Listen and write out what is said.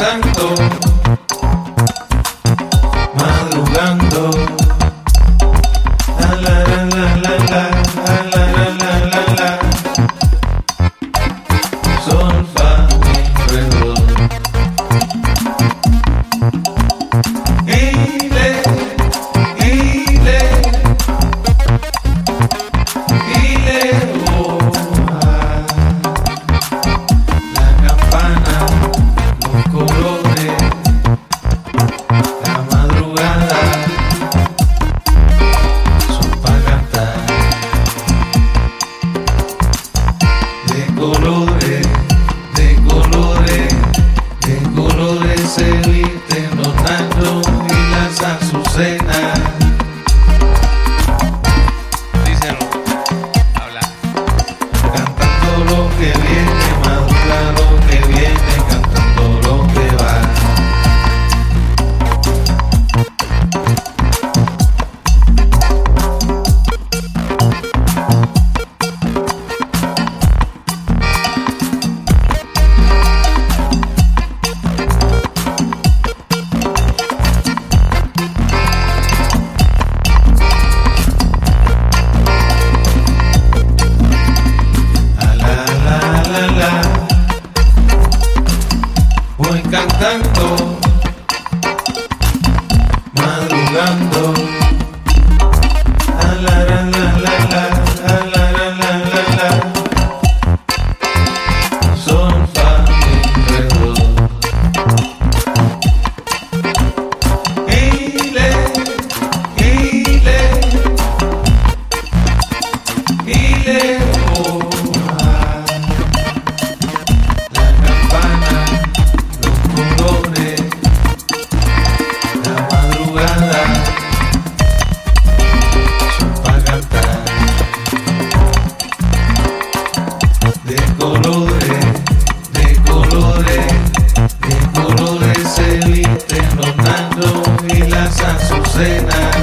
tanto, madrugando. reina. Habla. Cantando lo que viene. estoy cantando, madrugando. say that.